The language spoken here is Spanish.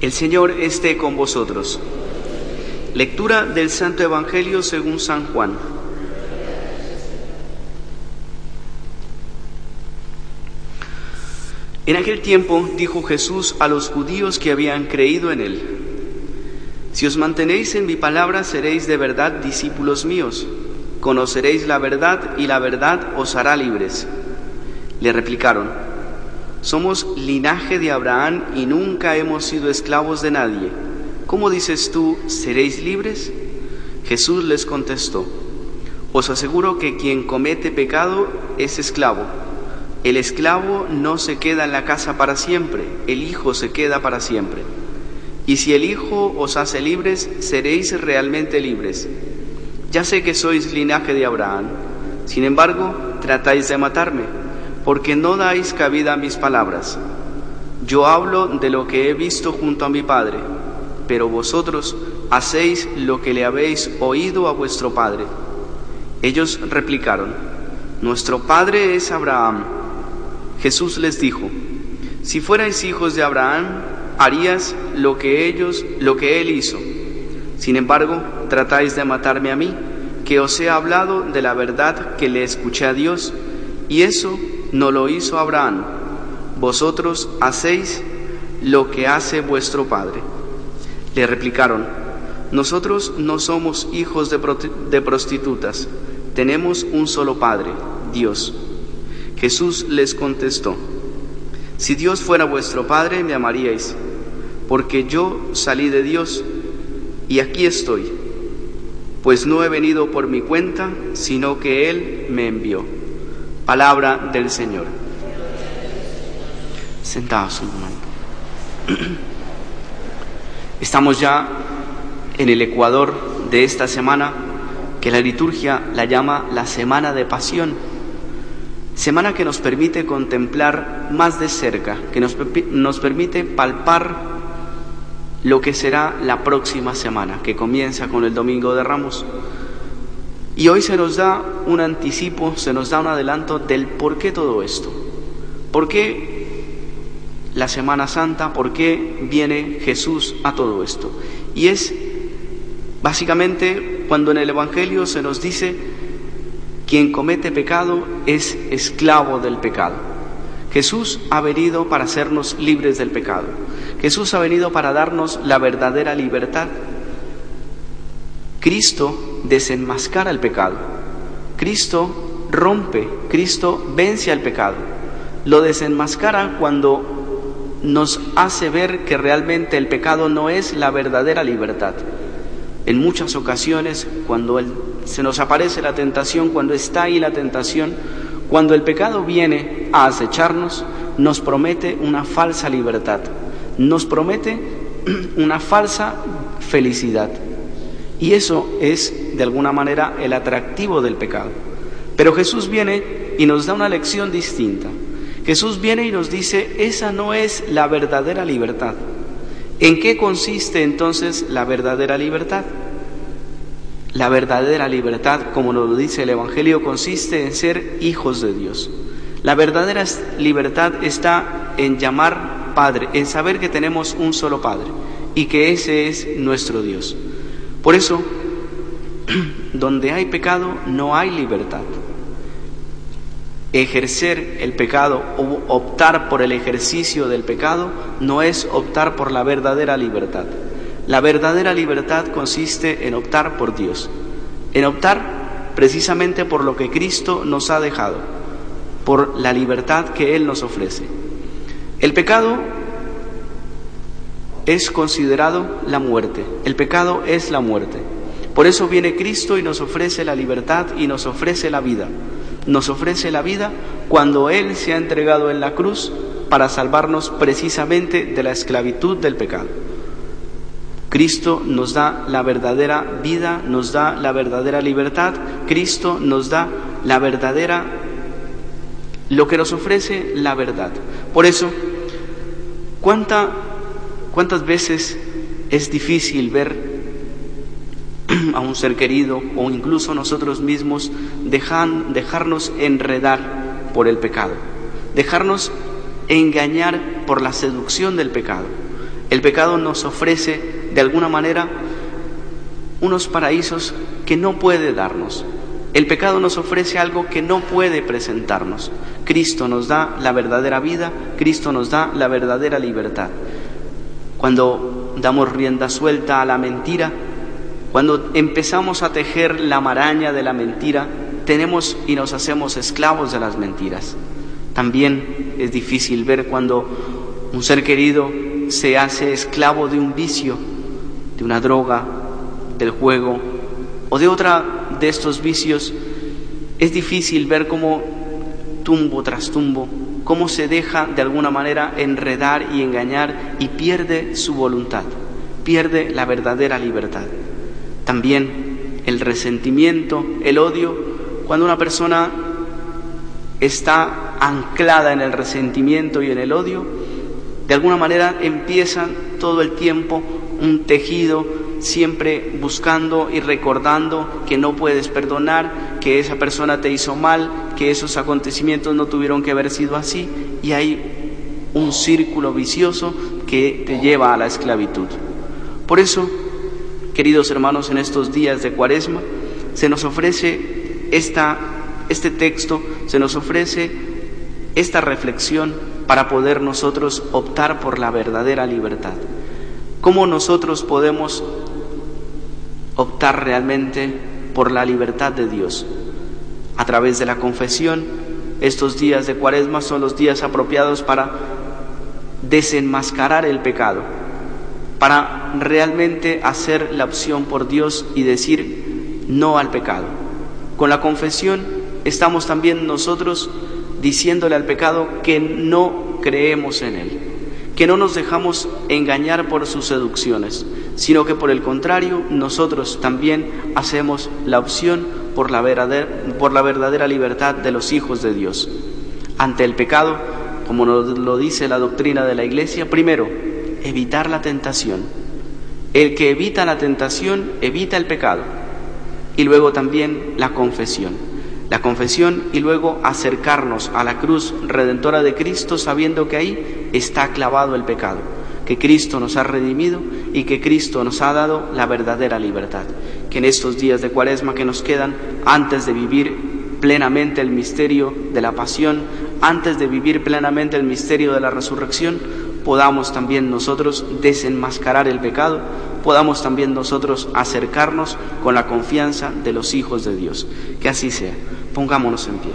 El Señor esté con vosotros. Lectura del Santo Evangelio según San Juan. En aquel tiempo dijo Jesús a los judíos que habían creído en él, Si os mantenéis en mi palabra seréis de verdad discípulos míos, conoceréis la verdad y la verdad os hará libres. Le replicaron, somos linaje de Abraham y nunca hemos sido esclavos de nadie. ¿Cómo dices tú, seréis libres? Jesús les contestó, os aseguro que quien comete pecado es esclavo. El esclavo no se queda en la casa para siempre, el Hijo se queda para siempre. Y si el Hijo os hace libres, seréis realmente libres. Ya sé que sois linaje de Abraham, sin embargo, tratáis de matarme porque no dais cabida a mis palabras. Yo hablo de lo que he visto junto a mi Padre, pero vosotros hacéis lo que le habéis oído a vuestro Padre. Ellos replicaron, Nuestro Padre es Abraham. Jesús les dijo, Si fuerais hijos de Abraham, harías lo que ellos, lo que él hizo. Sin embargo, tratáis de matarme a mí, que os he hablado de la verdad que le escuché a Dios, y eso no lo hizo Abraham. Vosotros hacéis lo que hace vuestro Padre. Le replicaron, nosotros no somos hijos de, de prostitutas, tenemos un solo Padre, Dios. Jesús les contestó, si Dios fuera vuestro Padre, me amaríais, porque yo salí de Dios y aquí estoy, pues no he venido por mi cuenta, sino que Él me envió. Palabra del Señor. Sentados un momento. Estamos ya en el ecuador de esta semana que la liturgia la llama la Semana de Pasión. Semana que nos permite contemplar más de cerca, que nos, nos permite palpar lo que será la próxima semana, que comienza con el Domingo de Ramos y hoy se nos da un anticipo, se nos da un adelanto del por qué todo esto. ¿Por qué la Semana Santa? ¿Por qué viene Jesús a todo esto? Y es básicamente cuando en el Evangelio se nos dice, quien comete pecado es esclavo del pecado. Jesús ha venido para hacernos libres del pecado. Jesús ha venido para darnos la verdadera libertad. Cristo desenmascara el pecado. Cristo rompe, Cristo vence al pecado. Lo desenmascara cuando nos hace ver que realmente el pecado no es la verdadera libertad. En muchas ocasiones, cuando se nos aparece la tentación, cuando está ahí la tentación, cuando el pecado viene a acecharnos, nos promete una falsa libertad, nos promete una falsa felicidad. Y eso es, de alguna manera, el atractivo del pecado. Pero Jesús viene y nos da una lección distinta. Jesús viene y nos dice, esa no es la verdadera libertad. ¿En qué consiste entonces la verdadera libertad? La verdadera libertad, como nos lo dice el Evangelio, consiste en ser hijos de Dios. La verdadera libertad está en llamar Padre, en saber que tenemos un solo Padre y que ese es nuestro Dios. Por eso, donde hay pecado no hay libertad. Ejercer el pecado o optar por el ejercicio del pecado no es optar por la verdadera libertad. La verdadera libertad consiste en optar por Dios, en optar precisamente por lo que Cristo nos ha dejado, por la libertad que Él nos ofrece. El pecado es considerado la muerte. El pecado es la muerte. Por eso viene Cristo y nos ofrece la libertad y nos ofrece la vida. Nos ofrece la vida cuando Él se ha entregado en la cruz para salvarnos precisamente de la esclavitud del pecado. Cristo nos da la verdadera vida, nos da la verdadera libertad, Cristo nos da la verdadera, lo que nos ofrece la verdad. Por eso, ¿cuánta ¿Cuántas veces es difícil ver a un ser querido o incluso nosotros mismos dejarnos enredar por el pecado, dejarnos engañar por la seducción del pecado? El pecado nos ofrece de alguna manera unos paraísos que no puede darnos. El pecado nos ofrece algo que no puede presentarnos. Cristo nos da la verdadera vida, Cristo nos da la verdadera libertad. Cuando damos rienda suelta a la mentira, cuando empezamos a tejer la maraña de la mentira, tenemos y nos hacemos esclavos de las mentiras. También es difícil ver cuando un ser querido se hace esclavo de un vicio, de una droga, del juego o de otra de estos vicios. Es difícil ver cómo tumbo tras tumbo, cómo se deja de alguna manera enredar y engañar y pierde su voluntad, pierde la verdadera libertad. También el resentimiento, el odio, cuando una persona está anclada en el resentimiento y en el odio, de alguna manera empieza todo el tiempo un tejido siempre buscando y recordando que no puedes perdonar, que esa persona te hizo mal, que esos acontecimientos no tuvieron que haber sido así, y hay un círculo vicioso que te lleva a la esclavitud. Por eso, queridos hermanos, en estos días de Cuaresma se nos ofrece esta, este texto, se nos ofrece esta reflexión para poder nosotros optar por la verdadera libertad. ¿Cómo nosotros podemos optar realmente por la libertad de Dios? A través de la confesión, estos días de cuaresma son los días apropiados para desenmascarar el pecado, para realmente hacer la opción por Dios y decir no al pecado. Con la confesión estamos también nosotros diciéndole al pecado que no creemos en él, que no nos dejamos engañar por sus seducciones, sino que por el contrario nosotros también hacemos la opción por la, verdadera, libertad de los hijos de Dios. Ante el pecado, como nos lo dice la doctrina de la Iglesia, primero, evitar la tentación. El que evita la tentación evita el pecado. Y luego también la confesión. La confesión y luego acercarnos a la cruz redentora de Cristo sabiendo que ahí está clavado el pecado que Cristo nos ha redimido y que Cristo nos ha dado la verdadera libertad. Que en estos días de cuaresma que nos quedan, antes de vivir plenamente el misterio de la pasión, antes de vivir plenamente el misterio de la resurrección, podamos también nosotros desenmascarar el pecado, podamos también nosotros acercarnos con la confianza de los hijos de Dios. Que así sea. Pongámonos en pie.